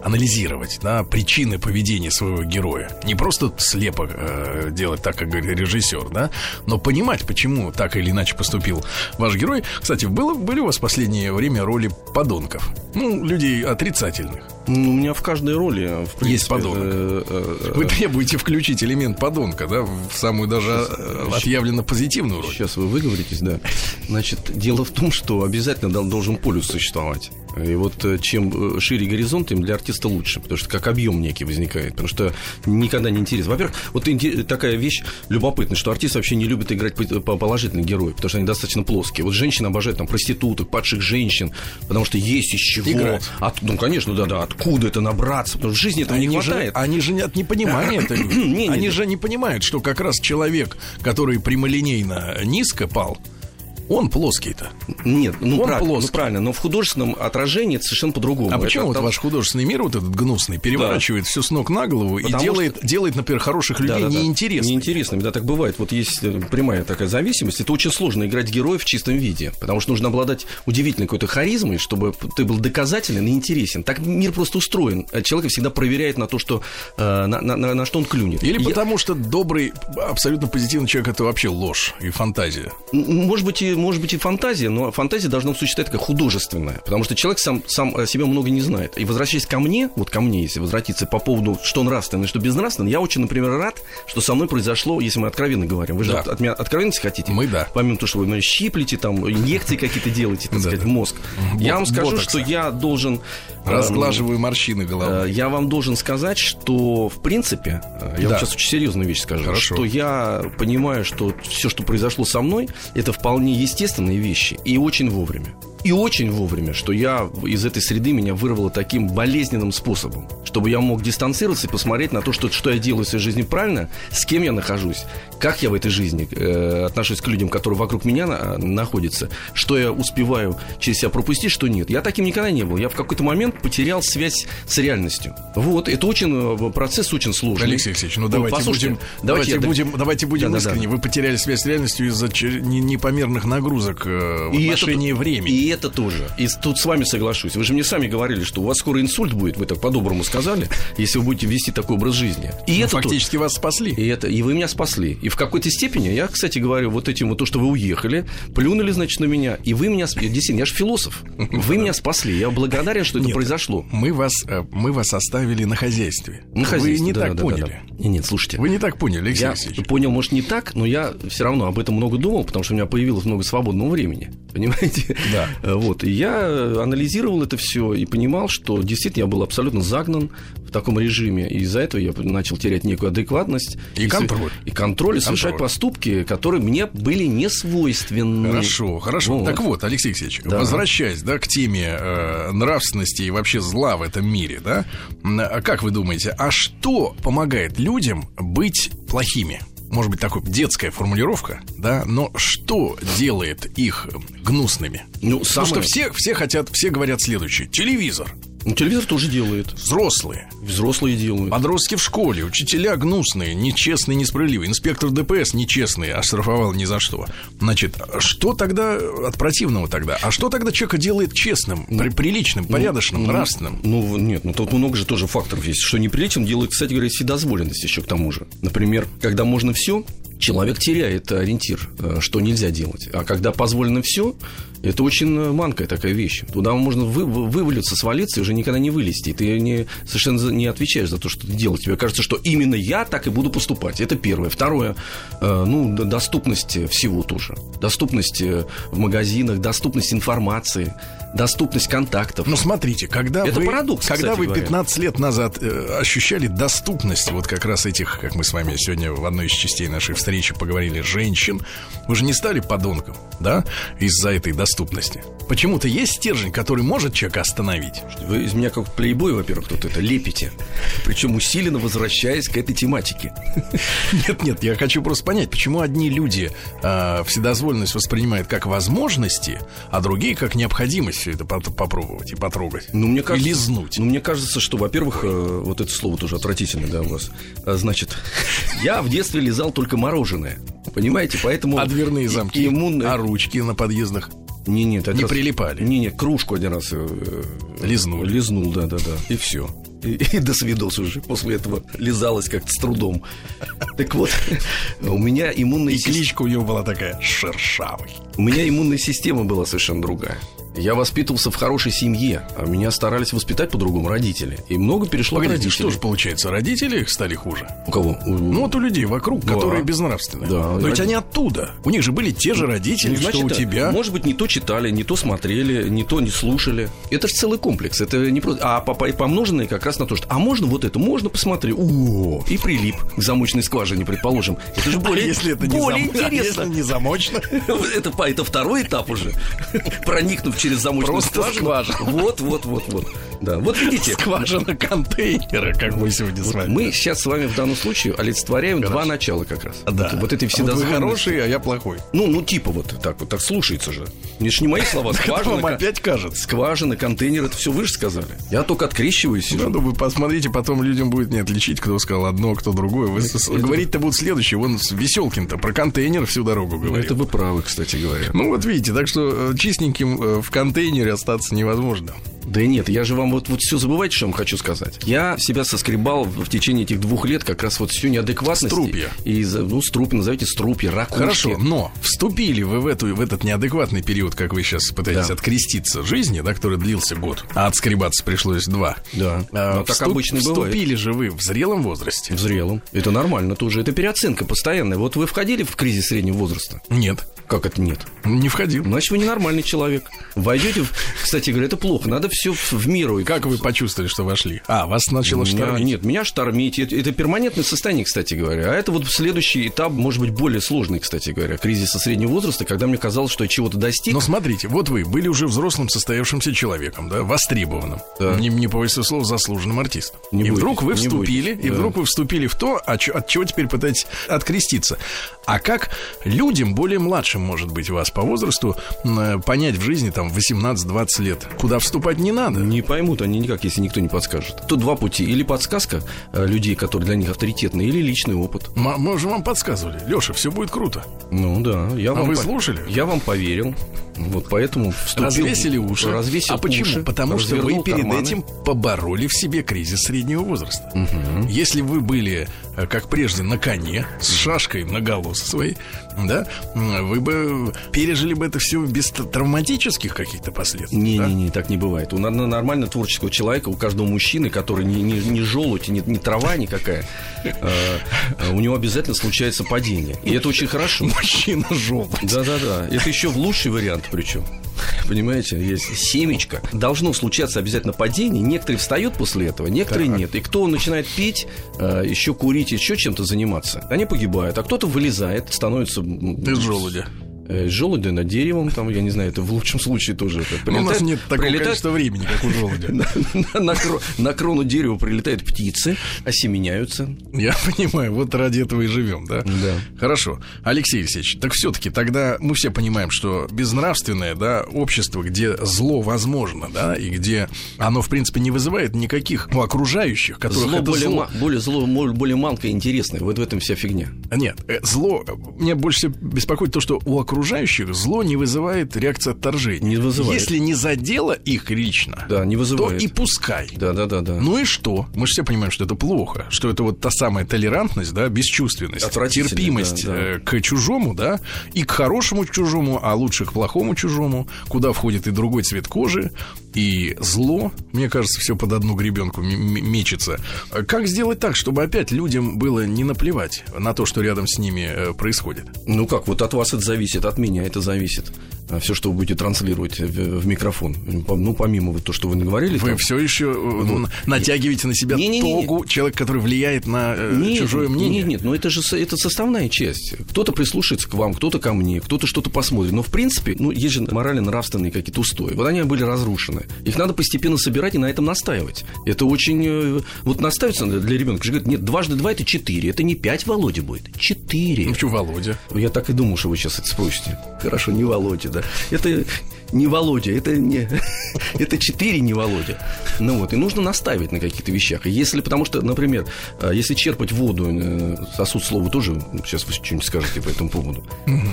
анализировать да, причины поведения своего героя. Не просто слепо э, делать так, как говорит режиссер, да, но понимать, почему так или иначе поступил ваш герой. Кстати, было, были у вас в последнее время роли подонков? Ну, людей отрицательных. Ну, у меня в каждой роли в принципе, есть подонок. Э, э, э, Вы требуете включить элемент подонка, да, в самую даже сейчас, отъявленно позитивную роль. Сейчас вы выговоритесь, да. Значит, дело в том, что обязательно должен полюс существовать. И вот э, чем э, шире горизонт, тем для артиста лучше, потому что как объем некий возникает, потому что никогда не интересно. Во-первых, вот такая вещь любопытная, что артист вообще не любит играть по положительных героев, потому что они достаточно плоские. Вот женщины обожают там проституток, падших женщин, потому что есть из чего. Играть. От, ну, конечно, да-да, откуда это набраться, потому что в жизни этого они не хватает. Же, они же от непонимания это Они же не понимают, что как раз человек, который прямолинейно низко пал, он плоский-то. Нет, ну, он прав, ну, плоский. ну правильно, но в художественном отражении это совершенно по-другому. А почему это, вот там... ваш художественный мир вот этот гнусный переворачивает да. все с ног на голову Потому и делает, что... делает, например, хороших людей да, да, неинтересными? Неинтересными, да, так бывает. Вот есть э, прямая такая зависимость. Это очень сложно играть героев в чистом виде, потому что нужно обладать удивительной какой-то харизмой, чтобы ты был доказателен и интересен. Так мир просто устроен. Человек всегда проверяет на то, что, э, на, на, на, на что он клюнет. Или Я... потому что добрый, абсолютно позитивный человек это вообще ложь и фантазия. Может быть, и может быть и фантазия, но фантазия должна существовать как художественная, потому что человек сам, сам о себе много не знает. И возвращаясь ко мне, вот ко мне, если возвратиться по поводу, что нравственно что безнравственно, я очень, например, рад, что со мной произошло, если мы откровенно говорим. Вы же да. от, меня откровенности хотите? Мы да. Помимо того, что вы меня щиплете, там, инъекции какие-то делаете, так сказать, в мозг. Я вам скажу, что я должен... Разглаживаю морщины головы. Э, я вам должен сказать, что, в принципе, э, я вам сейчас очень серьезную вещь скажу, Хорошо. что я понимаю, что все, что произошло со мной, это вполне естественно странные вещи. И очень вовремя. И очень вовремя, что я из этой среды меня вырвало таким болезненным способом, чтобы я мог дистанцироваться и посмотреть на то, что, что я делаю в своей жизни правильно, с кем я нахожусь, как я в этой жизни э, отношусь к людям, которые вокруг меня на, находятся, что я успеваю через себя пропустить, что нет. Я таким никогда не был. Я в какой-то момент потерял связь с реальностью. Вот, это очень э, процесс очень сложный. Алексей Алексеевич, ну давайте будем, давайте, я, будем, давайте будем да, искренне. Да, да. Вы потеряли связь с реальностью из-за непомерных нагрузок э, в и отношении это, времени. И это тоже. И тут с вами соглашусь. Вы же мне сами говорили, что у вас скоро инсульт будет, вы так по-доброму сказали, если вы будете вести такой образ жизни. И ну, это фактически тоже. вас спасли. И, это, и вы меня спасли. И в какой-то степени, я, кстати говорю, вот этим вот то, что вы уехали, плюнули, значит, на меня, и вы меня, действительно, я же философ, вы меня спасли. Я благодарен, что это произошло. Мы вас, э, мы вас оставили на хозяйстве. На хозяйстве, Вы не так поняли. Нет, слушайте. Вы не так поняли, Алексей я Алексеевич. понял, может, не так, но я все равно об этом много думал, потому что у меня появилось много свободного времени. Понимаете? Да. Э, вот. И я анализировал это все и понимал, что действительно я был абсолютно загнан в таком режиме. И из-за этого я начал терять некую адекватность. И, и контроль. И контроль, и, совершать контроль. поступки, которые мне были не свойственны. Хорошо, хорошо. Вот. Так вот, Алексей Алексеевич, да. возвращаясь да, к теме э, нравственности и вообще зла в этом мире, да, а как вы думаете, а что помогает людям быть плохими? Может быть, такая детская формулировка, да, но что делает их гнусными? Ну, самое... Потому что все, все хотят, все говорят следующее. Телевизор. Ну, телевизор тоже делает. Взрослые. Взрослые делают. Подростки в школе, учителя гнусные, нечестные, несправедливые. Инспектор ДПС нечестный, оштрафовал ни за что. Значит, что тогда от противного тогда? А что тогда человека делает честным, ну, приличным, ну, порядочным, ну, нравственным? Ну, нет, ну тут много же тоже факторов есть. Что неприличным делает, кстати говоря, вседозволенность еще к тому же. Например, когда можно все, человек теряет ориентир, э, что нельзя делать. А когда позволено все, Это очень э, манкая такая вещь. Туда можно вы, вы- вывалиться, свалиться и уже никогда не вылезти. Ты не, совершенно не отвечаешь за то, что ты делаешь. Тебе кажется, что именно я так и буду поступать. Это первое. Второе, э, ну, доступность всего тоже. Доступность э, в магазинах, доступность информации, доступность контактов. Ну, смотрите, когда Это вы, парадокс, когда вы говоря. 15 лет назад э, ощущали доступность вот как раз этих, как мы с вами сегодня в одной из частей нашей встречи поговорили, женщин, вы же не стали подонком, да, из-за этой доступности. Почему-то есть стержень, который может человека остановить. Вы из меня как плейбой, во-первых, тут это лепите. Причем усиленно возвращаясь к этой тематике. Нет, нет, я хочу просто понять, почему одни люди э, вседозволенность воспринимают как возможности, а другие как необходимость все это попробовать и потрогать. Ну, мне кажется, и лизнуть. Ну, мне кажется, что, во-первых, э, вот это слово тоже отвратительное, да, у вас. А, Значит, я в детстве лизал только мороженое. Понимаете, поэтому... а дверные и- замки, и иммунная- а ручки на подъездах Не, нет, не раз- прилипали. Не, нет, кружку один раз э, Лизнули. Лизнул, да, да, да. И все. И, и до свидос уже. После этого лизалась как-то с трудом. Так вот, у меня иммунная И система. кличка у него была такая шершавый. У меня иммунная система была совершенно другая. Я воспитывался в хорошей семье, а меня старались воспитать по-другому родители. И много перешло к Погодите, родителям. что же получается, родители их стали хуже? У кого? У- Ну, вот у людей вокруг, Да. которые безнравственные. Да. Но ведь они оттуда. У них же были те же родители, Ну, значит, что у тебя. Может быть, не то читали, не то смотрели, не то не слушали. Это же целый комплекс. Это не просто. А по- по- помноженное как раз на то, что. А можно вот это, можно посмотреть. О, и прилип к замочной скважине, предположим. Это же А более, если это не, более зам- а интересно. если не замочно. Это, это второй этап уже. Проникнув через замочную Просто скважину. скважина. Вот, вот, вот, вот. Да, вот видите. Скважина контейнера, как мы сегодня с вами. Мы сейчас с вами в данном случае олицетворяем два начала как раз. Да. Вот, вот этой А вот хороший, а я плохой. Ну, ну, типа вот так вот, так слушается же. Это ж не мои слова, Это скважина. вам опять кажется. Скважина, контейнер, это все вы же сказали. Я только открещиваюсь. сижу. Ну, вы посмотрите, потом людям будет не отличить, кто сказал одно, кто другое. Вы говорить-то будут следующее. Вон с Веселкин-то про контейнер всю дорогу говорил. Это вы правы, кстати говоря. Ну вот видите, так что э, чистеньким э, в контейнере остаться невозможно. Да нет, я же вам вот, вот все забывайте, что я вам хочу сказать. Я себя соскребал в, течение этих двух лет как раз вот всю неадекватность. Струпья. И, ну, струпья, назовите струпья, ракушки. Хорошо, но вступили вы в, эту, в этот неадекватный период, как вы сейчас пытаетесь Да. откреститься жизни, да, который длился год, а отскребаться пришлось два. Да. А, Но так вступ- обычно и бывает. Вступили же вы в зрелом возрасте? В зрелом. Это нормально тоже. Это переоценка постоянная. Вот вы входили в кризис среднего возраста? Нет, Как это нет? не входил. Значит, вы ненормальный человек. Войдете, в... кстати говоря, это плохо. Надо все в меру. Как вы почувствовали, что вошли? А, вас начало Меня- штормить? Нет, меня штормить. Это, это перманентное состояние, кстати говоря. А это вот следующий этап, может быть, более сложный, кстати говоря, кризиса среднего возраста, когда мне казалось, что я чего-то достиг. Но смотрите, вот вы были уже взрослым состоявшимся человеком, да, востребованным, Да. не, не побоюсь слова, заслуженным артистом. Не и бойтесь, вдруг вы вступили, бойтесь, и да. вдруг вы вступили в то, от чего теперь пытаетесь откреститься. А как людям, более младшим, может быть, вас по возрасту, э, понять в жизни, там, 18-20 лет, куда вступать не надо? Не поймут они никак, если никто не подскажет. Тут два пути. Или подсказка э, людей, которые для них авторитетны, или личный опыт. М- мы уже вам подсказывали. Леша, все будет круто. Ну да, я А вам вы по- слушали? Я вам поверил. Вот поэтому вступил. Развесили уши. Развесил а почему? уши, Потому что вы перед карманы. этим побороли в себе кризис среднего возраста. Если вы были, э, как прежде, на коне, с шашкой наголо своей, да, вы бы пережили бы это все без травматических каких-то последствий. да? Не-не-не, так не бывает. У на- на- нормально творческого человека, у каждого мужчины, который не, не, не желудь, не, не трава никакая, э, э, у него обязательно случается падение. И это очень хорошо. Мужчина желтый. Да-да-да. Это еще в лучший вариант причем. Понимаете, есть семечко. Должно случаться обязательно падение. Некоторые встают после этого, некоторые Так. нет. И кто начинает пить, э, еще курить, еще чем-то заниматься, они погибают. А кто-то вылезает, становится... Из желудя. Э, желудя над деревом, там, я не знаю, это в лучшем случае тоже. это Ну, у нас прилетает- нет такого прилетает- количества времени, как у желудя. на, на- на кро- на крону дерева прилетают птицы, осеменяются. Я понимаю, вот ради этого и живем, да? Да. Хорошо. Алексей Алексеевич, так все-таки тогда мы все понимаем, что безнравственное, да, общество, где зло возможно, да, и где оно, в принципе, не вызывает никаких у окружающих, которых Зло это более, зло. более зло, более манко и интересное. Вот в этом вся фигня. Нет, э, зло, э, меня больше всего беспокоит то, что у окружающих окружающих зло не вызывает реакции отторжения. Не вызывает. Если не задело их лично, Да, не то вызывает. и пускай. Да, да, да, да. Ну и что? Мы же все понимаем, что это плохо, что это вот та самая толерантность, да, бесчувственность, терпимость да, да. э, к чужому, да, и к хорошему чужому, а лучше к плохому чужому, куда входит и другой цвет кожи, и зло, мне кажется, все под одну гребенку мечется. Как сделать так, чтобы опять людям было не наплевать на то, что рядом с ними э, происходит? Ну как, вот от вас это зависит, от меня это зависит. Все, что вы будете транслировать в, в микрофон. Ну, помимо вот то, что вы наговорили. Вы там- все еще э, натягиваете на себя Не-не-не. тогу человека, который влияет на э, Нет, чужое мнение. Нет, нет, но это же это составная часть. Кто-то прислушается к вам, кто-то ко мне, кто-то что-то посмотрит. Но в принципе, ну, есть же морально-нравственные какие-то устои. Вот они были разрушены. Их надо постепенно собирать и на этом настаивать. Это очень... э, Вот настаиваться для ребенка. Же говорят, нет, дважды два это четыре. Это не пять Володя будет. Четыре. Ну, что, Володя? Я так и думал, что вы сейчас это спросите. Хорошо, не Володя, да. Это не Володя, это не... Это четыре не Володя. Ну вот, и нужно наставить на каких-то вещах. И Если, потому что, например, э, если черпать воду, э, сосуд слова тоже, сейчас вы что-нибудь скажете по этому поводу,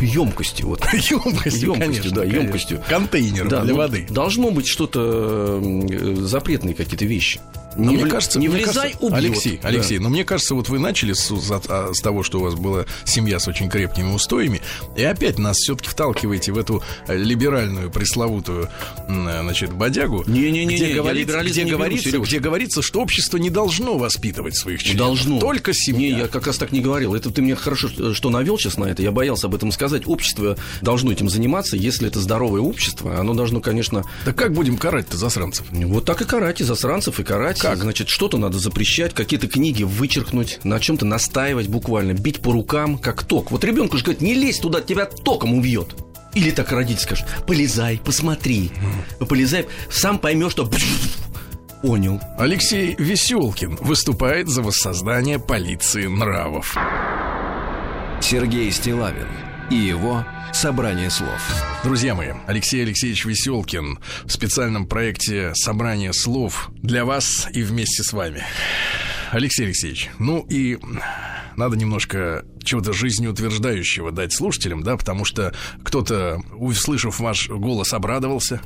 емкостью, вот. Емкостью, Емкостью, конечно, да, конечно. емкостью. Контейнером Да, для ну, воды. Должно быть что-то э, запретные какие-то вещи. Но не мне вли- кажется, не мне влезай, кажется- убьет. Алексей, Да. Алексей, но мне кажется, вот вы начали с, за- а, с того, что у вас была семья с очень крепкими устоями, и опять нас все-таки вталкиваете в эту э, либеральную пресловутую, э, значит, бодягу, Не-не-не, где, я говорится, где, не беру, говорится, Серёж. где говорится, что общество не должно воспитывать своих членов. Должно. Только семья. Не, я как раз так не говорил. Это ты мне хорошо что, что навел сейчас на это. Я боялся об этом сказать. Общество должно этим заниматься. Если это здоровое общество, оно должно, конечно, Да как будем карать-то засранцев? вот так и карать, и засранцев, и карать. Как? Значит, что-то надо запрещать, какие-то книги вычеркнуть, на чем-то настаивать буквально, бить по рукам, как ток. Вот ребенку же говорит, не лезь туда, тебя током убьет. Или так родитель скажет, полезай, посмотри. Полезай, сам поймешь, что... Понял. Алексей Веселкин выступает за воссоздание полиции нравов. Сергей Стилавин и его «Собрание слов». Друзья мои, Алексей Алексеевич Веселкин в специальном проекте «Собрание слов» для вас и вместе с вами. Алексей Алексеевич, ну и надо немножко чего-то жизнеутверждающего дать слушателям, да, потому что кто-то, услышав ваш голос, обрадовался,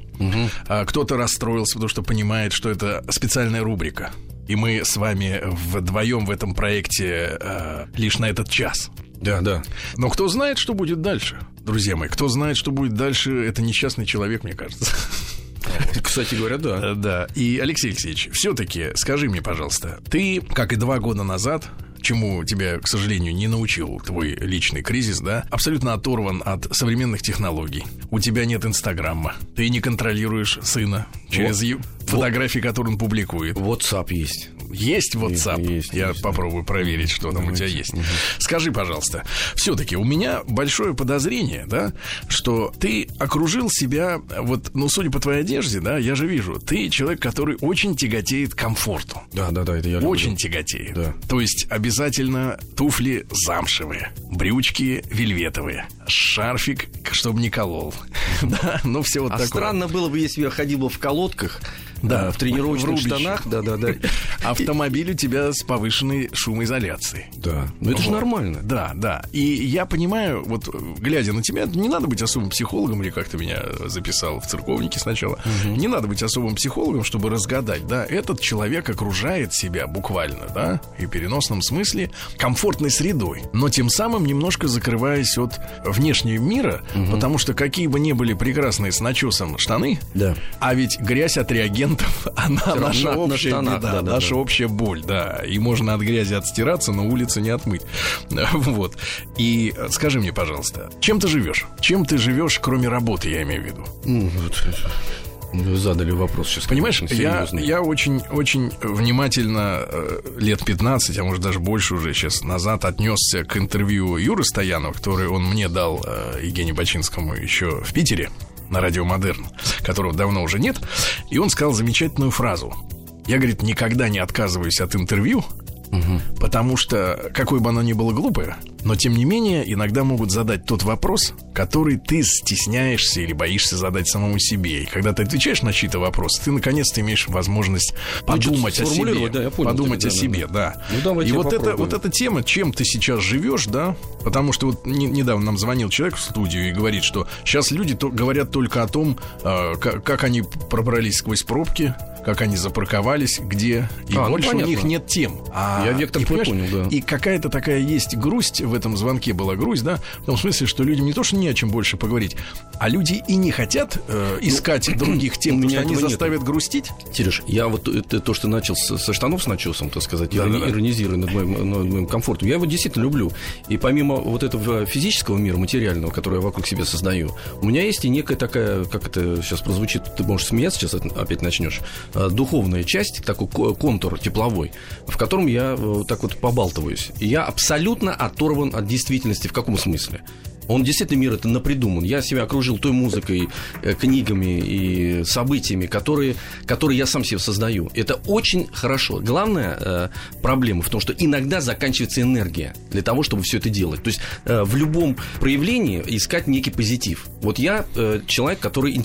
а кто-то расстроился, потому что понимает, что это специальная рубрика. И мы с вами вдвоем в этом проекте э, лишь на этот час. Да, да. Но кто знает, что будет дальше, друзья мои? Кто знает, что будет дальше, это несчастный человек, мне кажется. Кстати говоря, да. Э, Да. И, Алексей Алексеевич, все-таки скажи мне, пожалуйста, ты, как и два года назад, чему тебя, к сожалению, не научил твой личный кризис, да, абсолютно оторван от современных технологий. У тебя нет Инстаграма. Ты не контролируешь сына через е- фотографии, которые он публикует. WhatsApp есть. Есть WhatsApp? Есть, Я есть, попробую проверить, что там у тебя есть. Скажи, пожалуйста, все-таки у меня большое подозрение, да, что ты окружил себя, вот, ну, судя по твоей одежде, да, я же вижу, ты человек, который очень тяготеет комфорту. Да, да, да, это я люблю. Очень тяготеет. Да. То есть обязательно туфли замшевые, брючки вельветовые, шарфик, чтобы не колол. Да, ну все вот А такое. странно было бы, если я ходил бы в колодках, Да, да, в тренировочных в штанах, да, да, да. Автомобиль у тебя с повышенной шумоизоляцией. Да, ну это же Вот. нормально. Да, да. И я понимаю, вот э, глядя на тебя, не надо быть особым психологом, или как ты меня записал в церковнике сначала. Не надо быть особым психологом, чтобы разгадать, да, этот человек окружает себя буквально, да, и в переносном смысле комфортной средой, но тем самым немножко закрываясь от внешнего мира, потому что какие бы ни были прекрасные с начесом штаны, Да. а ведь грязь от реагентов, она равно наша на- на общая штанах, беда, да, да, наша да. общая боль, да. И можно от грязи отстираться, но улицы не отмыть. Вот. И э, скажи мне, пожалуйста, чем ты живешь? Чем ты живешь, кроме работы, я имею в виду? Вы задали вопрос сейчас. Понимаешь, я, я очень, очень внимательно э, лет 15, а может даже больше уже сейчас назад отнесся к интервью Юры Стоянова, который он мне дал э, Евгению Бачинскому еще в Питере на радио Модерн, которого давно уже нет. И он сказал замечательную фразу. Я, говорит, никогда не отказываюсь от интервью, потому что, какое бы оно ни было глупое, но тем не менее иногда могут задать тот вопрос, который ты стесняешься или боишься задать самому себе. И когда ты отвечаешь на чьи-то вопросы, ты наконец-то имеешь возможность подумать о себе. Да, я понял, подумать тебя, о да, себе, да. Ну, и вот это, вот эта тема, чем ты сейчас живешь, да, потому что вот не, недавно нам звонил человек в студию и говорит, что сейчас люди то, говорят только о том, э, как, как они пробрались сквозь пробки, как они запарковались, где, и А, ну, больше у понятно. них нет тем. А, Я вектор и, твой понял, да. И какая-то такая есть грусть в этом звонке была грусть, да, в том смысле, что людям не то, что не о чем больше поговорить, а люди и не хотят э, искать других тем, потому что они заставят грустить. Сереж, я вот это то, что начал с- со штанов с начесом, так сказать, Да, ирони- да, иронизируя над моим, над моим комфортом, я его действительно люблю. И помимо вот этого физического мира, материального, который я вокруг себя создаю, у меня есть и некая такая, как это сейчас прозвучит, ты можешь смеяться, сейчас опять начнешь, э, духовная часть, такой ко- контур тепловой, в котором я э, так вот побалтываюсь. Я абсолютно оторван от действительности. В каком смысле? Он действительно мир это напридуман. Я себя окружил той музыкой, э, книгами и событиями, которые, которые я сам себе создаю. Это очень хорошо. Главная э, проблема в том, что иногда заканчивается энергия для того, чтобы все это делать. То есть э, в любом проявлении искать некий позитив. Вот я человек, который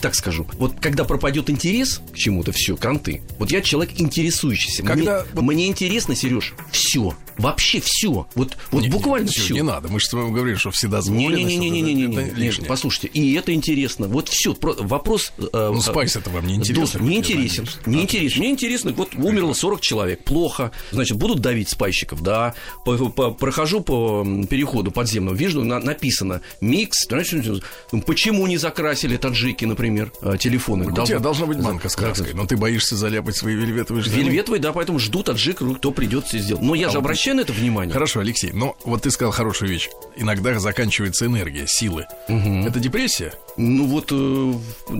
так скажу, вот когда пропадет интерес к чему-то, все, кранты. Вот я человек интересующийся. Когда мне, мне интересно, Сереж, все. Вообще все. Вот, вот Не- буквально не, все. Не надо, мы же с вами говорили, что всегда это лишнее. послушайте, и это интересно. Вот все, вопрос. э, Ну, спайс это вам не интересно? Не интересен. Не интересен. Мне интересно, вот умерло 40 человек, плохо. Значит, будут давить спайщиков, да. Прохожу по переходу подземному, вижу, на- написано микс. Почему не закрасили таджики, например, телефоны? У тебя должна быть банка с краской, но ты боишься заляпать свои вельветовые штаны. Вельветовые, да, поэтому жду таджик, кто придет все сделать. Но я же вот- обращаю на это внимание. Хорошо, Алексей, но вот ты сказал хорошую вещь. Иногда заканчивается энергия, силы. Это депрессия? Ну вот э,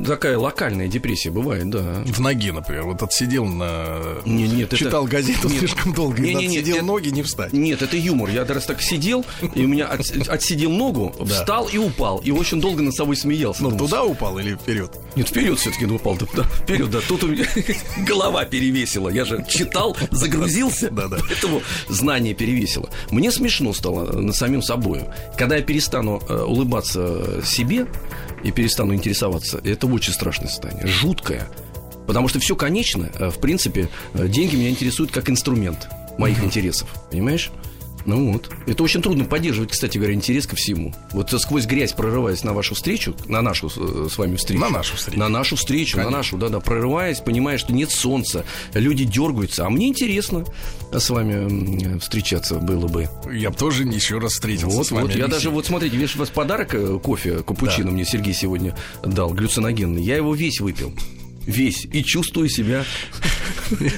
такая локальная депрессия бывает, да. В ноге, например. Вот отсидел на... Не, нет, это- Читал газету Нет. слишком долго. Не, не, не, отсидел это- ноги, не встать. Нет, это юмор. Я раз так сидел, и у меня от- отсидел ногу, встал и упал. И очень долго над собой смеялся. Ну, Думал, туда упал или вперед? Нет, вперед все-таки упал. Да, да, вперед, да. Тут у меня голова перевесила. Я же читал, загрузился, Да, да. поэтому знание перевесило. Мне смешно стало над самим собой. Когда я перестану э, улыбаться себе и перестану интересоваться, это очень страшное состояние, жуткое. Потому что все конечно. Э, В принципе, э, деньги меня интересуют как инструмент моих интересов. Понимаешь? Ну вот. Это очень трудно поддерживать, кстати говоря, интерес ко всему. Вот сквозь грязь прорываясь на вашу встречу, на нашу э, с вами встречу. На нашу встречу. На нашу встречу, Конечно. на нашу, да-да, прорываясь, понимая, что нет солнца, люди дергаются. А мне интересно с вами встречаться было бы. Я бы тоже еще раз встретился Вот, с вами. вот. Я даже, вот смотрите, видишь, у вас подарок э, кофе, капучино мне Сергей сегодня дал, глюциногенный. Я его весь выпил. Весь. И чувствую себя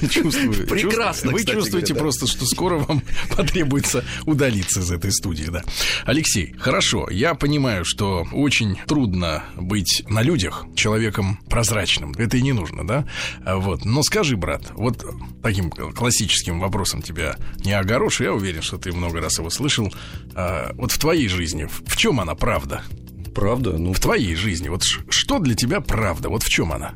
чувствую. Прекрасно, Вы чувствуете просто, что скоро вам потребуется удалиться из этой студии, да. Алексей, хорошо, я понимаю, что очень трудно быть на людях человеком прозрачным. Это и не нужно, да? А Вот. Но скажи, брат, вот таким классическим вопросом тебя не огорошу, я уверен, что ты много раз его слышал. А, Вот в твоей жизни, в чем она правда? Правда? Ну, В твоей жизни, вот что для тебя правда? Вот в чем она?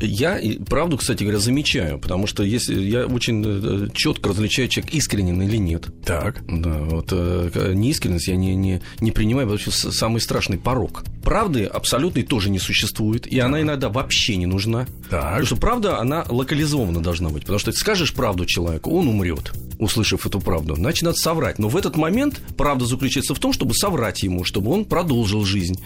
Я правду, кстати говоря, замечаю, потому что если я очень четко различаю, человек искренен или нет. Так. Да, вот э, неискренность я не, не, не принимаю, потому что самый страшный порог. Правды абсолютной тоже не существует, и она иногда вообще не нужна. Так. Потому что правда, она локализована должна быть. Потому что ты скажешь правду человеку, он умрет, услышав эту правду. Значит, надо соврать. Но в этот момент правда заключается в том, чтобы соврать ему, чтобы он продолжил жизнь.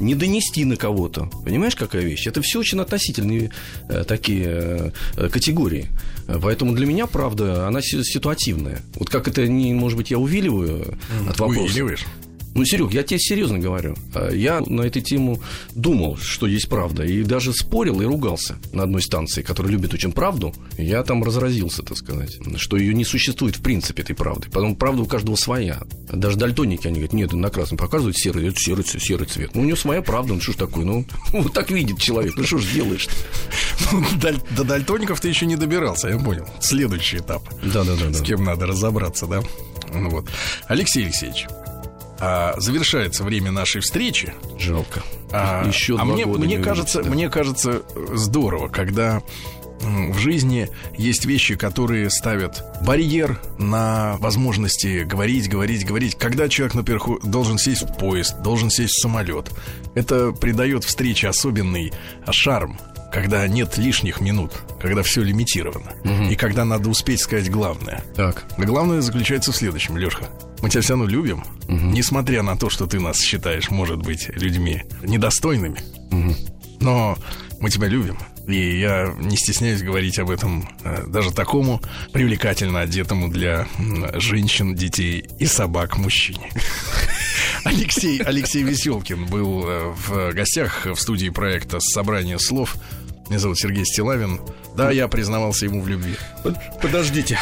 Не донести на кого-то. Понимаешь, какая вещь? Это все очень относительные э, такие э, категории. Поэтому для меня правда, она си- ситуативная. Вот как это, не, может быть, я увиливаю э, от вопроса. Увиливаешь. Ну, Серег, я тебе серьезно говорю. А, Я на эту тему думал, что есть правда, и даже спорил и ругался на одной станции, которая любит очень правду. Я там разразился, так сказать, что ее не существует в принципе этой правды. Потом правда у каждого своя. Даже дальтоники, они говорят, нет, на красном показывают серый, это серый, серый цвет. Ну, у него своя правда, ну что ж такое, ну, вот так видит человек, ну что ж делаешь До дальтоников ты еще не добирался, я понял. Следующий этап. Да-да-да. С кем надо разобраться, да? Ну вот. Алексей Алексеевич, а, завершается время нашей встречи. Жалко. А, Еще а мне, мне не кажется, увидимся, да. мне кажется здорово, когда в жизни есть вещи, которые ставят барьер на возможности говорить, говорить, говорить. Когда человек, например, должен сесть в поезд, должен сесть в самолет, это придает встрече особенный шарм когда нет лишних минут, когда все лимитировано, угу. и когда надо успеть сказать главное. Так. главное заключается в следующем, Лешка. Мы тебя все равно любим, угу. несмотря на то, что ты нас считаешь, может быть, людьми недостойными. Угу. Но мы тебя любим. И я не стесняюсь говорить об этом э, даже такому привлекательно одетому для женщин, детей и собак мужчине. Алексей, Алексей Веселкин был э, в гостях в студии проекта «Собрание слов». Меня зовут Сергей Стилавин. Да, я признавался ему в любви. Подождите,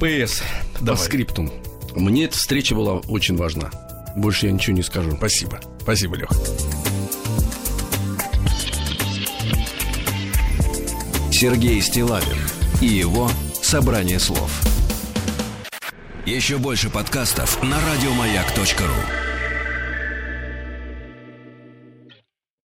ПС, по скриптум. Мне эта встреча была очень важна. Больше я ничего не скажу. Спасибо. Спасибо, Лех. Сергей Стилавин и его «Собрание слов». Еще больше подкастов на радиомаяк.ру